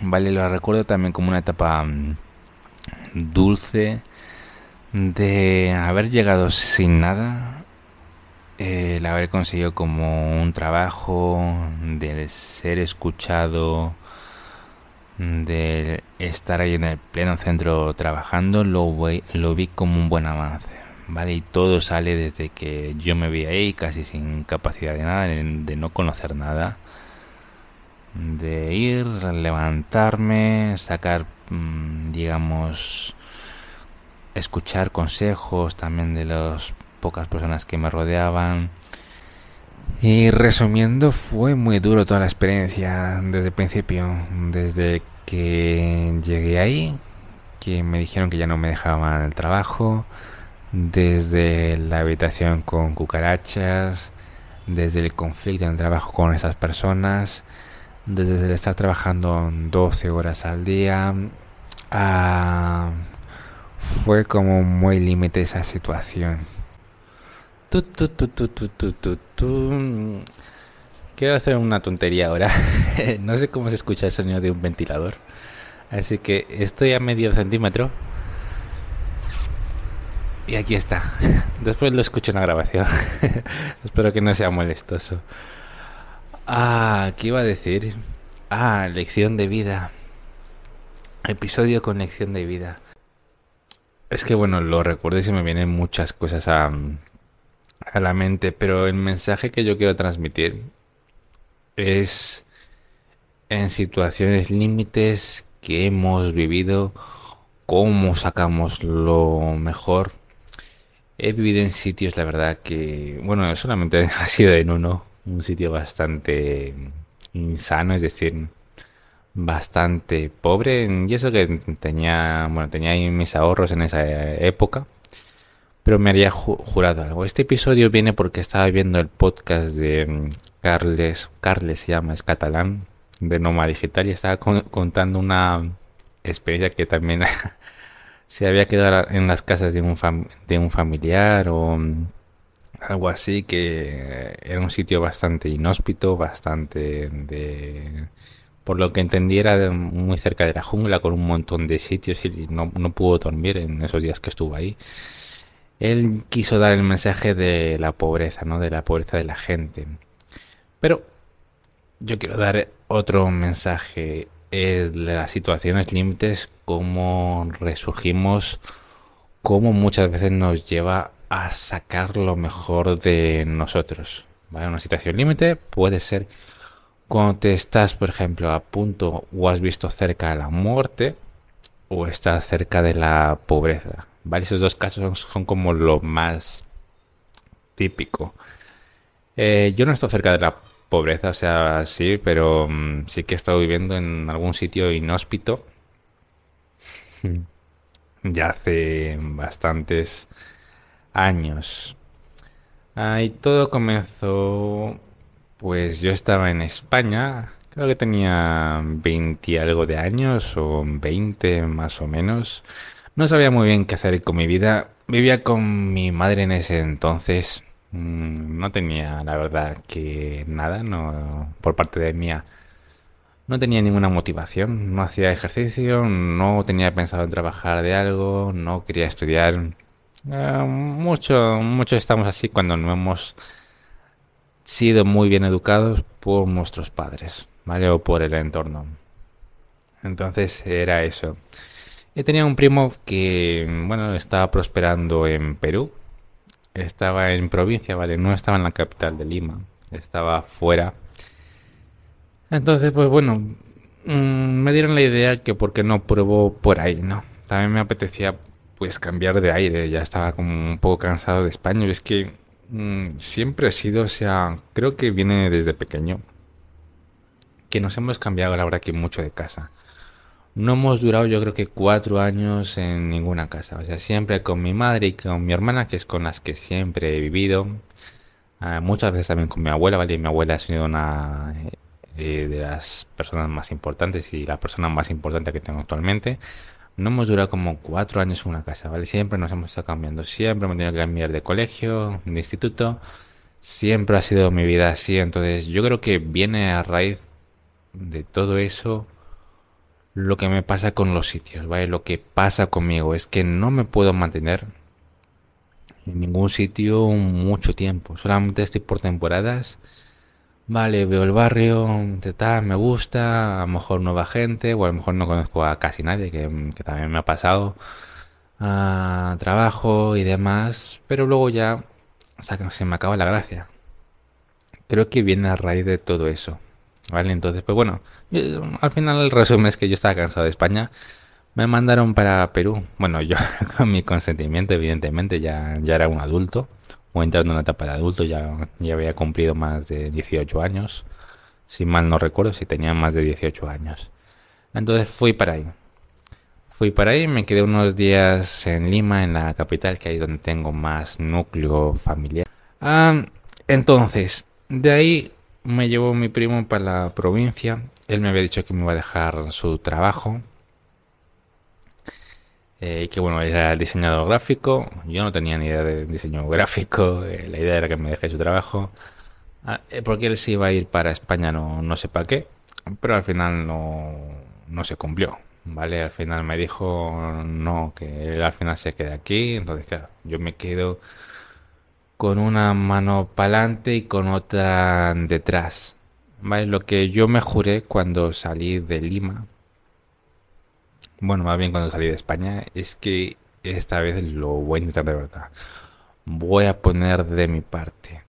Vale, lo recuerdo también como una etapa mm, dulce de haber llegado sin nada, el haber conseguido como un trabajo, de ser escuchado, de estar ahí en el pleno centro trabajando, lo, lo vi como un buen avance. ¿Vale? Y todo sale desde que yo me vi ahí casi sin capacidad de nada, de no conocer nada de ir, levantarme, sacar, mm, digamos, escuchar consejos también de las pocas personas que me rodeaban. Y resumiendo, fue muy duro toda la experiencia desde el principio, desde que llegué ahí, que me dijeron que ya no me dejaban el trabajo, desde la habitación con cucarachas, desde el conflicto en el trabajo con esas personas, desde el estar trabajando 12 horas al día, fue como muy límite esa situación. Quiero hacer una tontería ahora. no sé cómo se escucha el sonido de un ventilador. Así que estoy a medio centímetro. Y aquí está. Después lo escucho en la grabación. Espero que no sea molestoso. Ah, ¿qué iba a decir? Ah, lección de vida. Episodio con lección de vida. Es que bueno, lo recuerdo y se me vienen muchas cosas a, a la mente, pero el mensaje que yo quiero transmitir es en situaciones límites que hemos vivido, cómo sacamos lo mejor. He vivido en sitios, la verdad, que, bueno, solamente ha sido en uno, un sitio bastante insano, es decir, bastante pobre. Y eso que tenía, bueno, tenía ahí mis ahorros en esa época, pero me había jurado algo. Este episodio viene porque estaba viendo el podcast de mm, Carles, Carles se llama, es catalán, de Noma Digital, y estaba contando una experiencia que también se había quedado en las casas de un, de un familiar o mm, algo así, que era un sitio bastante inhóspito, bastante de... Por lo que entendiera, muy cerca de la jungla, con un montón de sitios y no, no pudo dormir en esos días que estuvo ahí. Él quiso dar el mensaje de la pobreza, ¿no? De la pobreza de la gente. Pero yo quiero dar otro mensaje de las situaciones límites, cómo resurgimos, cómo muchas veces nos lleva a sacar lo mejor de nosotros. ¿vale? Una situación límite puede ser cuando te estás, por ejemplo, a punto o has visto cerca de la muerte o estás cerca de la pobreza. ¿vale? Esos dos casos son, como lo más típico. Eh, yo no estoy cerca de la pobreza, o sea, sí, pero mm, sí que he estado viviendo en algún sitio inhóspito. ya hace bastantes años. Ahí todo comenzó, pues yo estaba en España, creo que tenía 20 y algo de años o 20 más o menos. No sabía muy bien qué hacer con mi vida. Vivía con mi madre en ese entonces. Mm, no tenía, la verdad, que nada, no por parte de mía. No tenía ninguna motivación, no hacía ejercicio, no tenía pensado en trabajar de algo, no quería estudiar. Eh, mucho, mucho estamos así cuando no hemos sido muy bien educados por nuestros padres, ¿vale? O por el entorno. Entonces era eso. Y tenía un primo que, bueno, estaba prosperando en Perú. Estaba en provincia, ¿vale? No estaba en la capital de Lima. Estaba fuera. Entonces, pues bueno, mm, me dieron la idea que porque no pruebo por ahí, ¿no? También me apetecía pues cambiar de aire. Ya estaba como un poco cansado de España. Y es que mm, siempre he sido, o sea, creo que viene desde pequeño. Que nos hemos cambiado la verdad que mucho de casa. No hemos durado yo creo que cuatro años en ninguna casa. O sea, siempre con mi madre y con mi hermana, que es con las que siempre he vivido. Ah, muchas veces también con mi abuela, ¿vale? Mi abuela ha sido una eh, de las personas más importantes y la persona más importante que tengo actualmente. No hemos durado como cuatro años en una casa, ¿vale? Siempre nos hemos estado cambiando. Siempre hemos tenido que cambiar de colegio, de instituto. Siempre ha sido mi vida así. Entonces yo creo que viene a raíz de todo eso lo que me pasa con los sitios, ¿vale? Lo que pasa conmigo es que no me puedo mantener en ningún sitio mucho tiempo. Solamente estoy por temporadas. Vale, veo el barrio, me gusta, a lo mejor nueva gente, o a lo mejor no conozco a casi nadie, que, también me ha pasado. a trabajo y demás, pero luego ya se me acaba la gracia. Creo que viene a raíz de todo eso. ¿Vale? Entonces, pues bueno, al final el resumen es que yo estaba cansado de España. Me mandaron para Perú. Bueno, yo con mi consentimiento, evidentemente, ya, ya era un adulto. O entrando en una etapa de adulto, ya, ya había cumplido más de 18 años. Si mal no recuerdo, si tenía más de 18 años. Entonces fui para ahí. Fui para ahí, me quedé unos días en Lima, en la capital, que ahí es donde tengo más núcleo familiar. Ah, entonces, de ahí me llevó mi primo para la provincia. Él me había dicho que me iba a dejar su trabajo. Eh, que bueno, era diseñador gráfico. Yo no tenía ni idea de diseño gráfico. Eh, la idea era que me dejé su trabajo. Ah, eh, porque él se iba a ir para España, no, no sé para qué. Pero al final no, no se cumplió. ¿Vale? Al final me dijo no, que al final se quede aquí. Entonces, claro, yo me quedo con una mano para adelante y con otra detrás. ¿Vale? Lo que yo me juré cuando salí de Lima, bueno, más bien cuando salí de España, es que esta vez lo voy a intentar de verdad. Voy a poner de mi parte.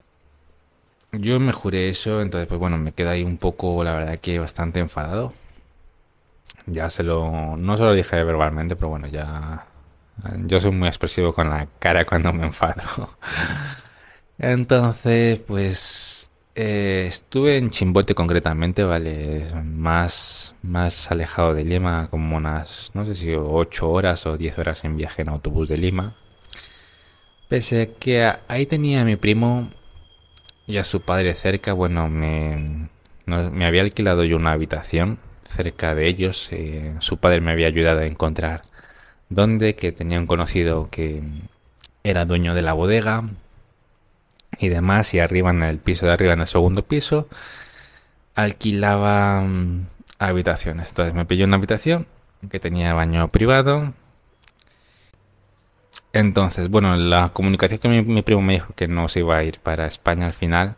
Yo me juré eso, entonces pues bueno, me queda ahí un poco, la verdad que bastante enfadado. Ya se lo... No se lo dije verbalmente, pero bueno, ya yo soy muy expresivo con la cara cuando me enfado. Entonces, pues eh, estuve en Chimbote concretamente, vale, más, más alejado de Lima, como unas, no sé si 8 horas o 10 horas en viaje en autobús de Lima. Pese a que ahí tenía a mi primo y a su padre cerca, bueno, me, me había alquilado yo una habitación cerca de ellos. Eh, su padre me había ayudado a encontrar donde que tenía un conocido que era dueño de la bodega y demás, y arriba en el piso de arriba, en el segundo piso, alquilaba mm, habitaciones. Entonces me pilló una habitación que tenía baño privado. Entonces, bueno, la comunicación que mi, mi, primo me dijo que no se iba a ir para España al final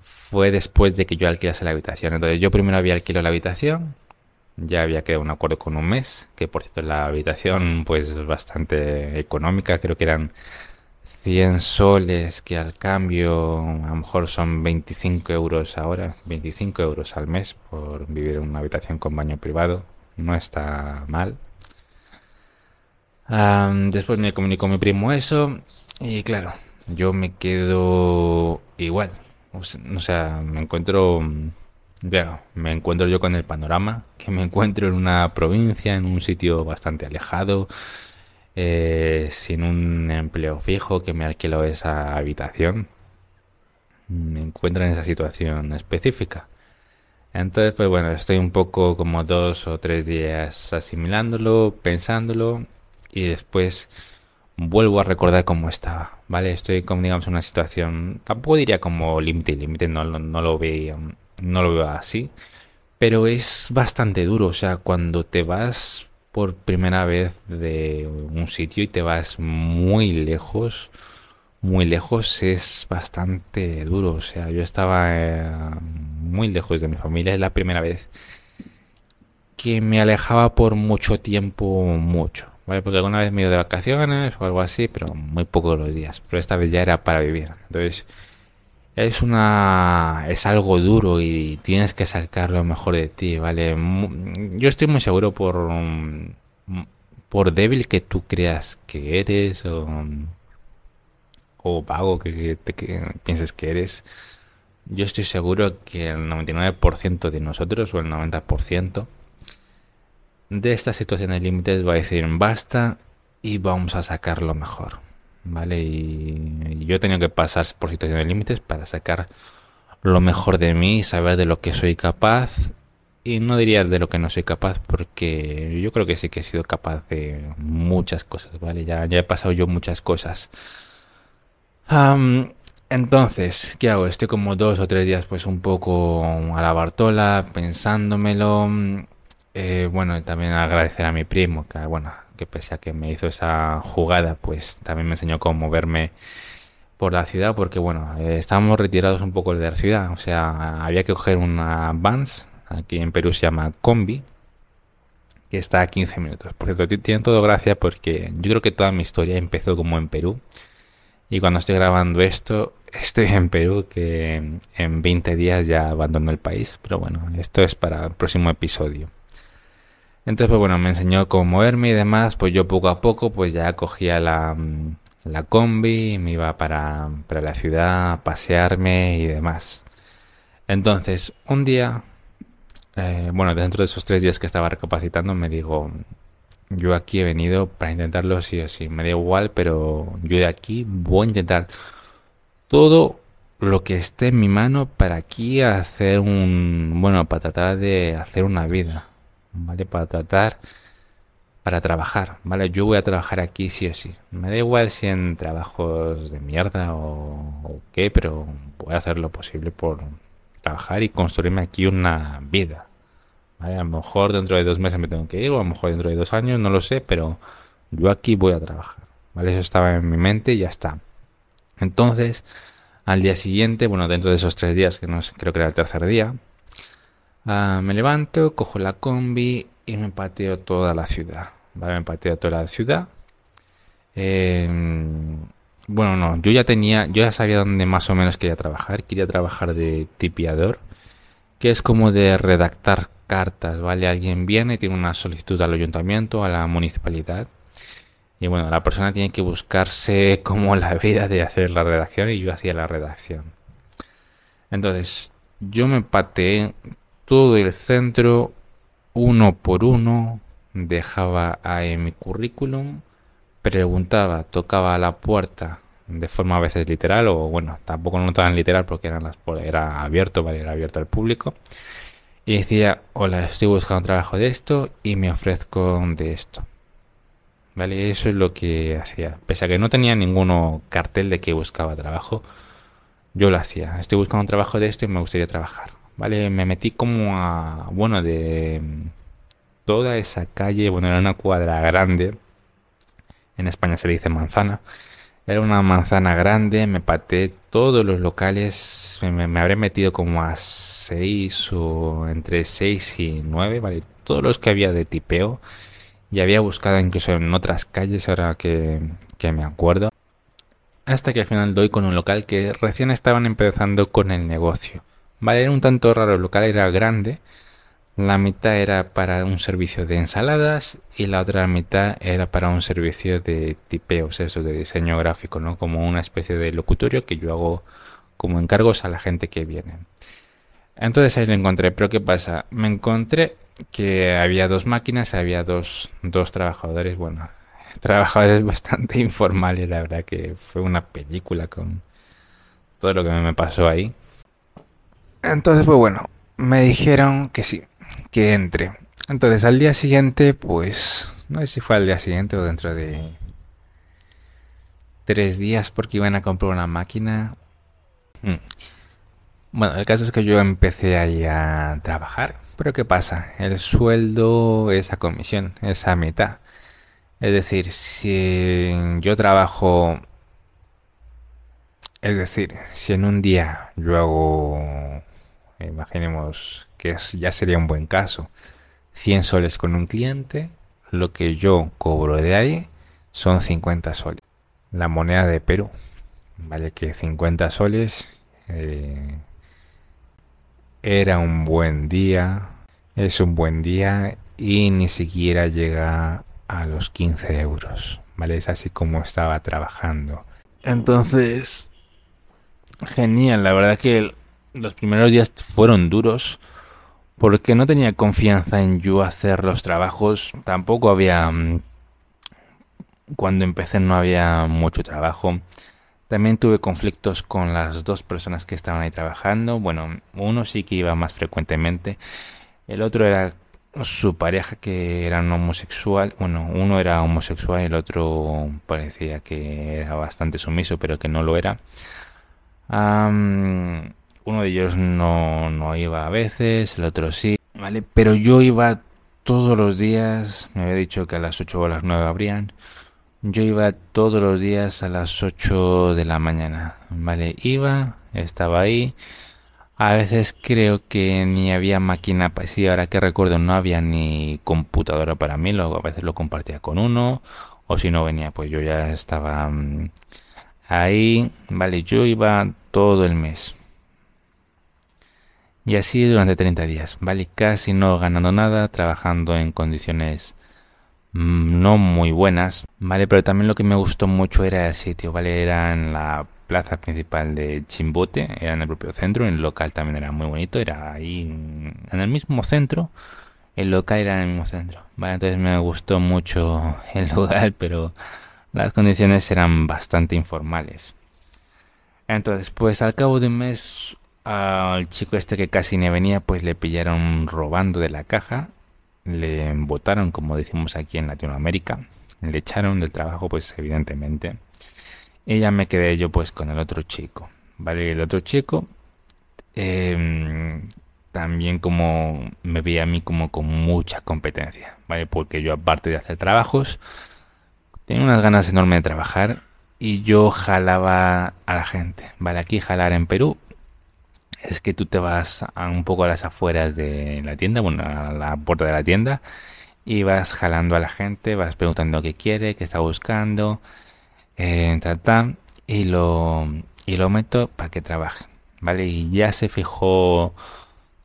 fue después de que yo alquilase la habitación. Entonces yo primero había alquilado la habitación, ya había quedado un acuerdo con un mes, que por cierto la habitación pues bastante económica, creo que eran 100 soles, que al cambio a lo mejor son 25 euros ahora, 25 euros al mes por vivir en una habitación con baño privado, no está mal. después me comunicó mi primo eso y claro, yo me quedo igual, o sea, me encuentro me encuentro yo con el panorama, que me encuentro en una provincia, en un sitio bastante alejado, eh, sin un empleo fijo, que me alquilo esa habitación. Me encuentro en esa situación específica. Entonces, pues bueno, estoy un poco como dos o tres días asimilándolo, pensándolo y después vuelvo a recordar cómo estaba, ¿vale? Estoy como digamos en una situación, tampoco diría como límite, límite no, no lo veía no lo veo así, pero es bastante duro, o sea, cuando te vas por primera vez de un sitio y te vas muy lejos, muy lejos es bastante duro, o sea, yo estaba eh, muy lejos de mi familia, es la primera vez que me alejaba por mucho tiempo, mucho. ¿Vale? Porque alguna vez me he de vacaciones o algo así, pero muy pocos los días. Pero esta vez ya era para vivir. Entonces, es una es algo duro y tienes que sacar lo mejor de ti, ¿vale? Yo estoy muy seguro por por débil que tú creas que eres o, o vago que, pienses que eres. Yo estoy seguro que el 99% de nosotros o el 90% de estas situaciones límites va a decir basta y vamos a sacar lo mejor. ¿Vale? Y, yo he tenido que pasar por situaciones límites para sacar lo mejor de mí, saber de lo que soy capaz. Y no diría de lo que no soy capaz, porque yo creo que sí que he sido capaz de muchas cosas, ¿vale? Ya, ya he pasado yo muchas cosas. entonces, ¿qué hago? Estoy como dos o tres días pues un poco a la Bartola, pensándomelo. Eh, bueno, también agradecer a mi primo, que bueno, que pese a que me hizo esa jugada, pues también me enseñó cómo moverme por la ciudad, porque bueno, eh, estábamos retirados un poco de la ciudad, o sea, había que coger una Vans, aquí en Perú se llama Combi, que está a 15 minutos. Por cierto, tiene todo gracia porque yo creo que toda mi historia empezó como en Perú. Y cuando estoy grabando esto, estoy en Perú, que en 20 días ya abandono el país. Pero bueno, esto es para el próximo episodio. Entonces, pues bueno, me enseñó cómo moverme y demás. Pues yo poco a poco, pues ya cogía la, la combi, me iba para, para la ciudad a pasearme y demás. Entonces, un día, eh, bueno, dentro de esos tres días que estaba recapacitando, me digo, yo aquí he venido para intentarlo sí o sí. Me da igual, pero yo de aquí voy a intentar todo lo que esté en mi mano para aquí hacer un, bueno, para tratar de hacer una vida, ¿vale? Para tratar, para trabajar, ¿vale? Yo voy a trabajar aquí sí o sí. Me da igual si en trabajos de mierda o, qué, pero voy a hacer lo posible por trabajar y construirme aquí una vida. A lo mejor dentro de dos meses me tengo que ir, o a lo mejor dentro de dos años, no lo sé, pero yo aquí voy a trabajar. ¿Vale? Eso estaba en mi mente y ya está. Entonces, al día siguiente, bueno, dentro de esos tres días, que no sé, creo que era el tercer día, uh, me levanto, cojo la combi y me pateo toda la ciudad. ¿Vale? Me pateo toda la ciudad. Eh, bueno, no, yo ya tenía, yo ya sabía dónde más o menos quería trabajar. Quería trabajar de tipiador, que es como de redactar cartas, ¿vale? Alguien viene, tiene una solicitud al ayuntamiento, a la municipalidad. Y bueno, la persona tiene que buscarse como la vida de hacer la redacción y yo hacía la redacción. Entonces, yo me pateé todo el centro uno por uno, dejaba ahí mi currículum, preguntaba, tocaba la puerta de forma a veces literal o bueno, tampoco no tan literal porque era abierto. Era abierto al público. Y decía, hola, estoy buscando un trabajo de esto y me ofrezco de esto. ¿Vale? Eso es lo que hacía. Pese a que no tenía ninguno cartel de que buscaba trabajo, yo lo hacía. Estoy buscando un trabajo de esto y me gustaría trabajar. ¿Vale? Me metí como a, bueno, de toda esa calle, bueno, era una cuadra grande. En España se le dice manzana. Era una manzana grande, me pateé todos los locales, me, habré metido como a 6 o entre 6 y 9, ¿vale? Todos los que había de tipeo. Y había buscado incluso en otras calles, ahora que me acuerdo. Hasta que al final doy con un local que recién estaban empezando con el negocio. Vale, era un tanto raro, el local era grande. La mitad era para un servicio de ensaladas y la otra mitad era para un servicio de tipeos, eso de diseño gráfico, ¿no? Como una especie de locutorio que yo hago como encargos a la gente que viene. Entonces ahí lo encontré, pero ¿qué pasa? Me encontré que había dos máquinas, había dos, dos trabajadores, bueno, trabajadores bastante informales, la verdad que fue una película con todo lo que me pasó ahí. Entonces, pues bueno, me dijeron que sí, que entre. Entonces al día siguiente, pues, no sé si fue al día siguiente o dentro de tres días porque iban a comprar una máquina. Mm. Bueno, el caso es que yo empecé ahí a trabajar, pero ¿qué pasa? El sueldo es a comisión, es a mitad. Es decir, si yo trabajo, es decir, si en un día yo hago, imaginemos que ya sería un buen caso, 100 soles con un cliente, lo que yo cobro de ahí son 50 soles. La moneda de Perú, vale que 50 soles... Eh, era un buen día, es un buen día y ni siquiera llega a los 15 euros, ¿vale? Es así como estaba trabajando. Entonces, genial, la verdad que los primeros días fueron duros porque no tenía confianza en yo hacer los trabajos, tampoco había... Mm, cuando empecé no había mucho trabajo. También tuve conflictos con las dos personas que estaban ahí trabajando. Bueno, uno sí que iba más frecuentemente. El otro era su pareja que era homosexual. Bueno, uno era homosexual y el otro parecía que era bastante sumiso, pero que no lo era. Uno de ellos no, no iba a veces, el otro sí. ¿Vale? Pero yo iba todos los días, me había dicho que a las 8 o a las 9 abrían, yo iba todos los días a las 8 de la mañana, ¿vale? Iba, estaba ahí, a veces creo que ni había máquina, sí, ahora que recuerdo no había ni computadora para mí, luego a veces lo compartía con uno, o si no venía, pues yo ya estaba mm, ahí, vale, yo iba todo el mes. Y así durante 30 días, vale, casi no ganando nada, trabajando en condiciones mm, no muy buenas, vale, pero también lo que me gustó mucho era el sitio, vale, era en la plaza principal de Chimbote, era en el propio centro, el local también era muy bonito, era ahí en el mismo centro, el local era en el mismo centro, vale, entonces me gustó mucho el lugar, pero las condiciones eran bastante informales. Entonces, pues al cabo de un mes al chico este que casi ni venía, pues le pillaron robando de la caja, le botaron, como decimos aquí en Latinoamérica, le echaron del trabajo, pues evidentemente. Y ya me quedé yo pues con el otro chico, ¿vale? El otro chico em, también como me veía a mí como con mucha competencia, ¿vale? Porque yo aparte de hacer trabajos, tenía unas ganas enormes de trabajar y yo jalaba a la gente, ¿vale? Aquí jalar en Perú es que tú te vas a un poco a las afueras de la tienda, bueno, a la puerta de la tienda, y vas jalando a la gente, vas preguntando qué quiere, qué está buscando, eh, y lo, y lo meto para que trabaje, ¿vale? Y ya se fijó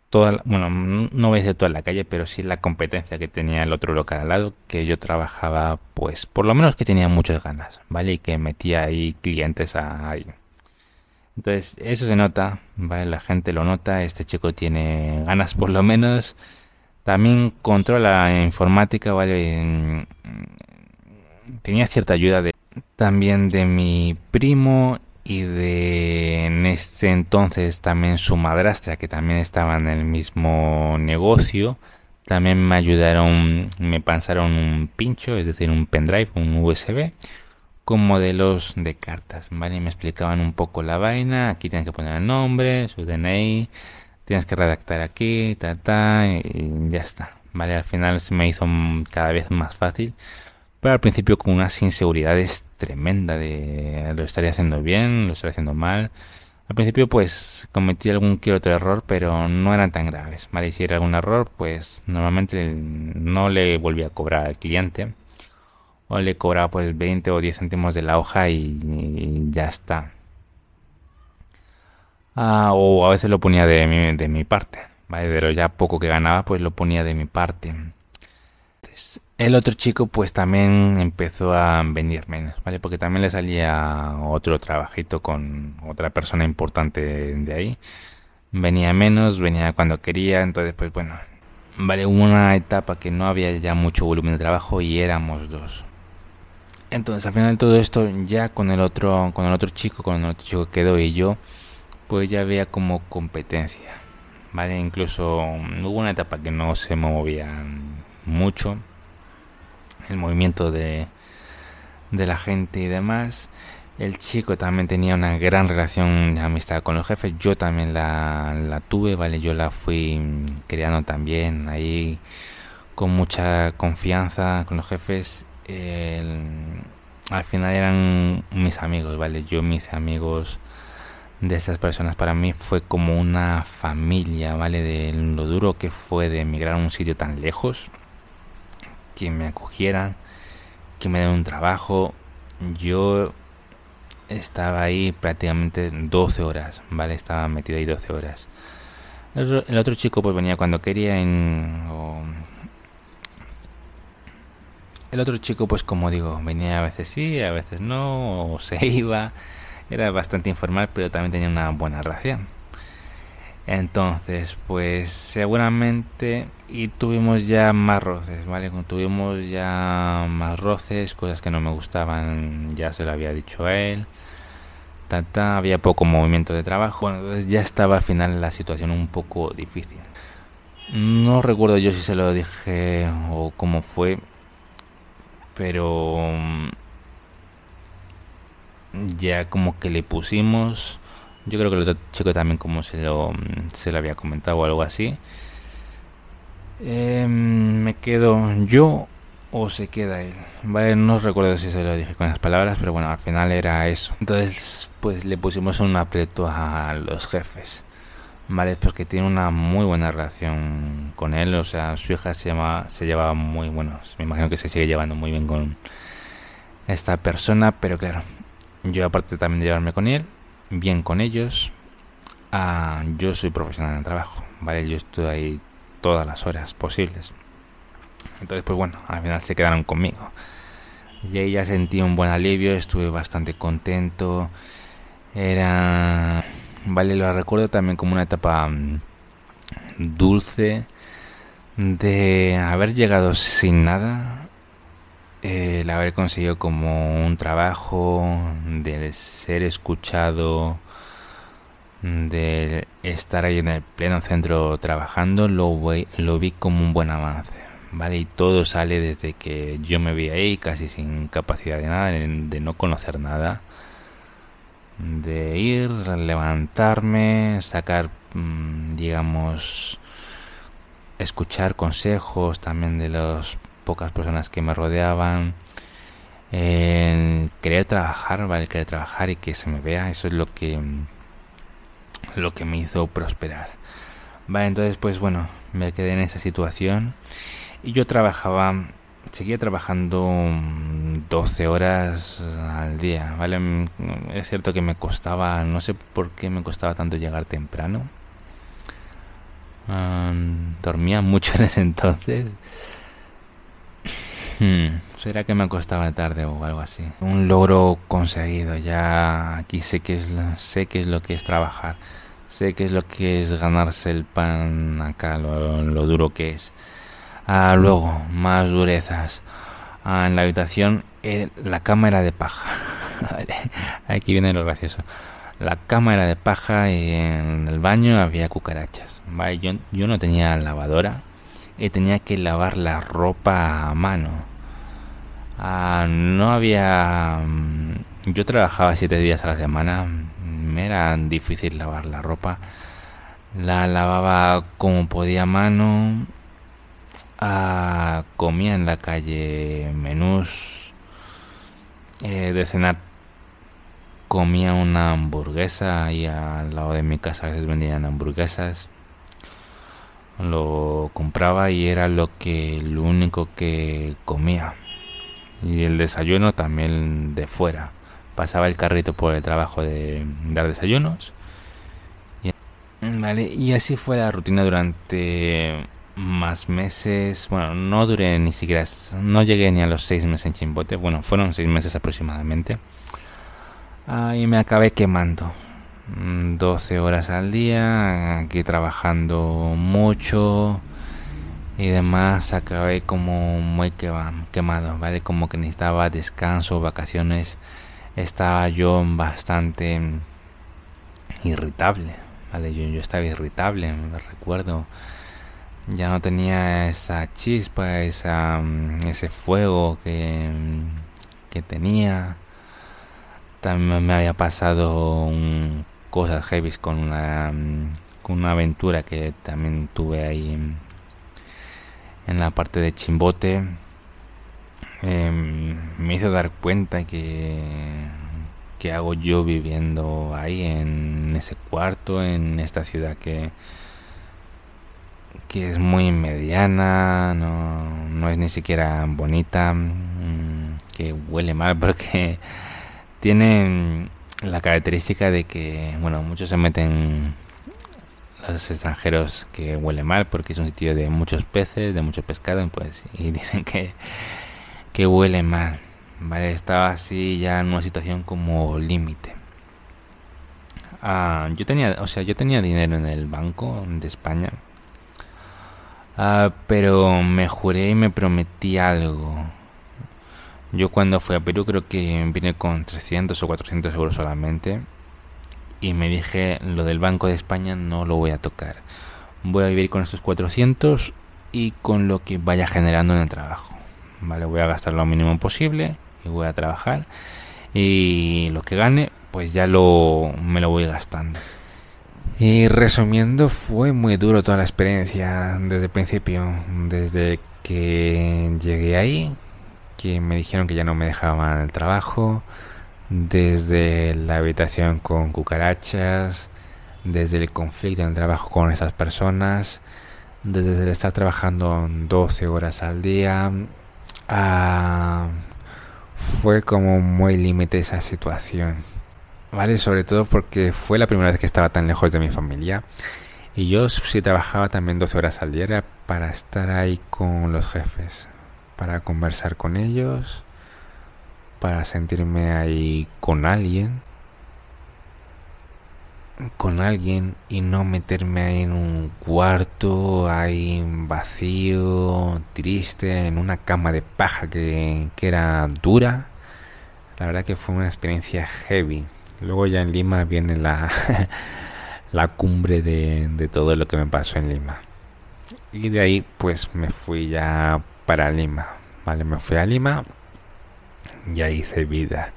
toda, bueno, no voy a decir toda la calle, pero sí la competencia que tenía el otro local al lado, que yo trabajaba, pues, por lo menos que tenía muchas ganas, ¿vale? Y que metía ahí clientes ahí. Entonces, eso se nota, ¿vale? La gente lo nota, este chico tiene ganas por lo menos. También controla la informática, ¿vale? Tenía cierta ayuda de, también de mi primo y de en este entonces también su madrastra que también estaba en el mismo negocio también me ayudaron me pasaron un pincho es decir un pendrive un USB con modelos de cartas, ¿vale? Me explicaban un poco la vaina, aquí tienes que poner el nombre, su DNI, tienes que redactar aquí, ta, ta, y ya está, ¿vale? Al final se me hizo cada vez más fácil, pero al principio con unas inseguridades tremenda de lo estaría haciendo bien, lo estaría haciendo mal. Al principio pues cometí algún que otro error, pero no eran tan graves, ¿vale? Si era algún error, pues normalmente no le volví a cobrar al cliente o le cobraba pues 20 o 10 céntimos de la hoja y, ya está. Ah, o a veces lo ponía de mi, de mi parte, ¿vale? Pero ya poco que ganaba pues lo ponía de mi parte. el otro chico pues también empezó a venir menos, ¿vale? Porque también le salía otro trabajito con otra persona importante de ahí. Venía menos, venía cuando quería, entonces pues bueno, vale, una etapa que no había ya mucho volumen de trabajo y éramos dos. Entonces, al final de todo esto, ya con el otro, con el otro chico, con el otro chico que quedó y yo, pues ya había como competencia. ¿Vale? Incluso mm, hubo una etapa que no se movía mucho. El movimiento de, de la gente y demás. El chico también tenía una gran relación de amistad con los jefes. Yo también la, la tuve, ¿vale? Yo la fui mm, creando también ahí con mucha confianza con los jefes al final eran mis amigos, ¿vale? Yo mis amigos de estas personas para mí fue como una familia, ¿vale? De lo duro que fue de emigrar a un sitio tan lejos, que me acogieran, que me den un trabajo. Yo estaba ahí prácticamente 12 horas, ¿vale? Estaba metido ahí 12 horas. El, otro chico pues venía cuando quería en, el otro chico, pues como digo, venía a veces sí, a veces no, o se iba. Era bastante informal, pero también tenía una buena relación. Entonces, pues seguramente y tuvimos ya más roces, ¿vale? Tuvimos ya más roces, cosas que no me gustaban, ya se lo había dicho a él. Tanta, había poco movimiento de trabajo, bueno, entonces ya estaba al final la situación un poco difícil. No recuerdo yo si se lo dije o cómo fue, pero mm, ya como que le pusimos yo creo que el otro chico también como se lo, mm, se lo había comentado o algo así Em, me quedo yo o se queda él. Vale, no recuerdo si se lo dije con las palabras, pero bueno, al final era eso. Entonces, pues le pusimos un aprieto a los jefes. Vale, porque tiene una muy buena relación con él. O sea, su hija se, llama, se llevaba muy bueno. Me imagino que se sigue llevando muy bien con esta persona, pero claro, yo aparte también de llevarme con él, bien con ellos, ah, yo soy profesional en el trabajo, ¿vale? Yo estoy ahí todas las horas posibles. Entonces, pues bueno, al final se quedaron conmigo. Y ahí ya sentí un buen alivio, estuve bastante contento. Era, vale, lo recuerdo también como una etapa mm, dulce de haber llegado sin nada, el haber conseguido como un trabajo, de ser escuchado, de estar ahí en el pleno centro trabajando, lo, lo vi como un buen avance. ¿vale? Y todo sale desde que yo me vi ahí casi sin capacidad de nada, de no conocer nada. De ir, levantarme, sacar, mm, digamos, escuchar consejos también de las pocas personas que me rodeaban. El querer trabajar, ¿vale? Querer trabajar y que se me vea, eso es lo que lo que me hizo prosperar. Vale, entonces pues bueno, me quedé en esa situación y yo trabajaba, seguía trabajando 12 horas al día, ¿vale? Es cierto que me costaba, no sé por qué me costaba tanto llegar temprano. Dormía mucho en ese entonces. Hmm, ¿Será que me costaba tarde o algo así? Un logro conseguido. Ya aquí sé que es, sé qué es lo que es trabajar. Sé qué es lo que es ganarse el pan acá, lo duro que es. Ah, luego, más durezas. Ah, en la habitación, eh, la cama era de paja. Aquí viene lo gracioso. La cama era de paja y en el baño había cucarachas. Yo, no tenía lavadora y tenía que lavar la ropa a mano. Ah, no había... Mm, yo trabajaba siete días a la semana. Me era difícil lavar la ropa. La lavaba como podía a mano Ah, comía en la calle menús. Eh, de cenar comía una hamburguesa ahí al lado de mi casa a veces vendían hamburguesas. Lo compraba y era lo que lo único que comía. Y el desayuno también de fuera. Pasaba el carrito por el trabajo de dar desayunos. vale, y así fue la rutina durante más meses, bueno, no duré ni siquiera, no llegué ni a los seis meses en Chimbote, bueno, fueron seis meses aproximadamente. Y me acabé quemando. 12 mm, horas al día, aquí trabajando mucho y demás, acabé como muy quemado, ¿vale? Como que necesitaba descanso, vacaciones, estaba yo bastante irritable, ¿vale? Yo, yo estaba irritable, me recuerdo ya no tenía esa chispa, esa, mm, ese fuego que, que tenía. También me había pasado cosas heavy con una, mm, con una aventura que también tuve ahí en, la parte de Chimbote. Em, me hizo dar cuenta que, que hago yo viviendo ahí en ese cuarto, en esta ciudad que que es muy mediana, no, no es ni siquiera bonita, mm, que huele mal porque tiene la característica de que, bueno, muchos se meten los extranjeros que huele mal porque es un sitio de muchos peces, de mucho pescado, pues, y dicen que, que huele mal. Vale, estaba así ya en una situación como límite. Ah, yo tenía, o sea, yo tenía dinero en el banco de España Ah, pero me juré y me prometí algo. Yo cuando fui a Perú creo que vine con 300 o 400 euros solamente. Y me dije, lo del Banco de España no lo voy a tocar. Voy a vivir con estos 400 y con lo que vaya generando en el trabajo. Vale, voy a gastar lo mínimo posible y voy a trabajar. Y lo que gane, pues ya lo, me lo voy gastando. Y resumiendo, fue muy duro toda la experiencia desde el principio, desde que llegué ahí, que me dijeron que ya no me dejaban el trabajo, desde la habitación con cucarachas, desde el conflicto en el trabajo con esas personas, desde el estar trabajando 12 horas al día, fue como muy límite esa situación. ¿Vale? Sobre todo porque fue la primera vez que estaba tan lejos de mi familia. Y yo si trabajaba también 12 horas al día para estar ahí con los jefes, para conversar con ellos, para sentirme ahí con alguien con alguien y no meterme ahí en un cuarto ahí vacío, triste, en una cama de paja que, que era dura. La verdad que fue una experiencia heavy. Luego ya en Lima viene la, la cumbre de, de todo lo que me pasó en Lima. Y de ahí pues me fui ya para Lima. Vale, me fui a Lima. Ya hice vida.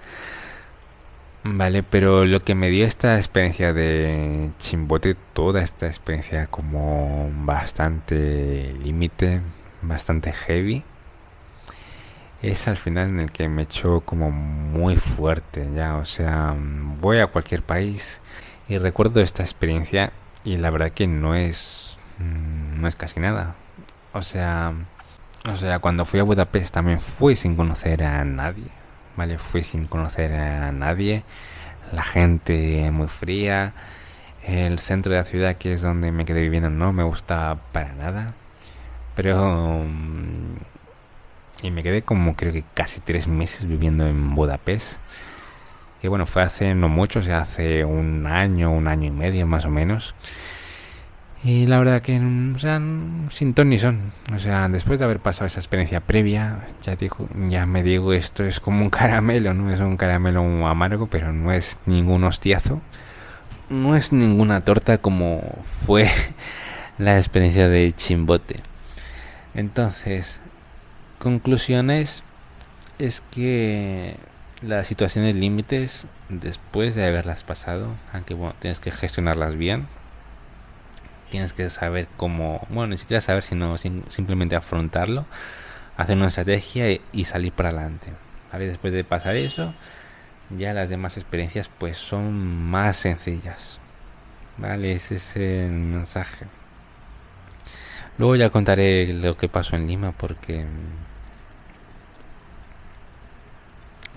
Vale, pero lo que me dio esta experiencia de Chimbote, toda esta experiencia como bastante límite, bastante heavy, es al final en el que me echó como muy fuerte ya, o sea, voy a cualquier país y recuerdo esta experiencia y la verdad que no es mm, no es casi nada. O sea, o sea, cuando fui a Budapest también fui sin conocer a nadie ¿vale? Fui sin conocer a nadie, la gente muy fría, el centro de la ciudad que es donde me quedé viviendo no me gusta para nada, pero... Mm, y me quedé como creo que casi tres meses viviendo en Budapest, que bueno, fue hace no mucho, o sea, hace un año, un año y medio más o menos. Y la verdad que, o sea, sin ton ni son. O sea, después de haber pasado esa experiencia previa, ya, digo, ya me digo, esto es como un caramelo, ¿no? Es un caramelo amargo, pero no es ningún hostiazo. No es ninguna torta como fue la experiencia de Chimbote. Entonces, conclusiones es que las situaciones límites, después de haberlas pasado, aunque bueno, tienes que gestionarlas bien, tienes que saber cómo, bueno, ni siquiera saber, sino simplemente afrontarlo, hacer una estrategia y, salir para adelante. ¿vale? Después de pasar eso, ya las demás experiencias pues son más sencillas. ¿Vale? Ese es el mensaje. Luego ya contaré lo que pasó en Lima porque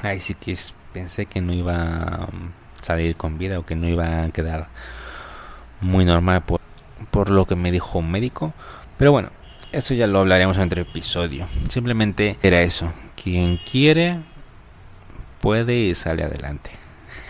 ahí sí que pensé que no iba a salir con vida o que no iba a quedar muy normal por por lo que me dijo un médico. Pero bueno, eso ya lo hablaremos en otro episodio. Simplemente era eso. Quien quiere, puede y sale adelante.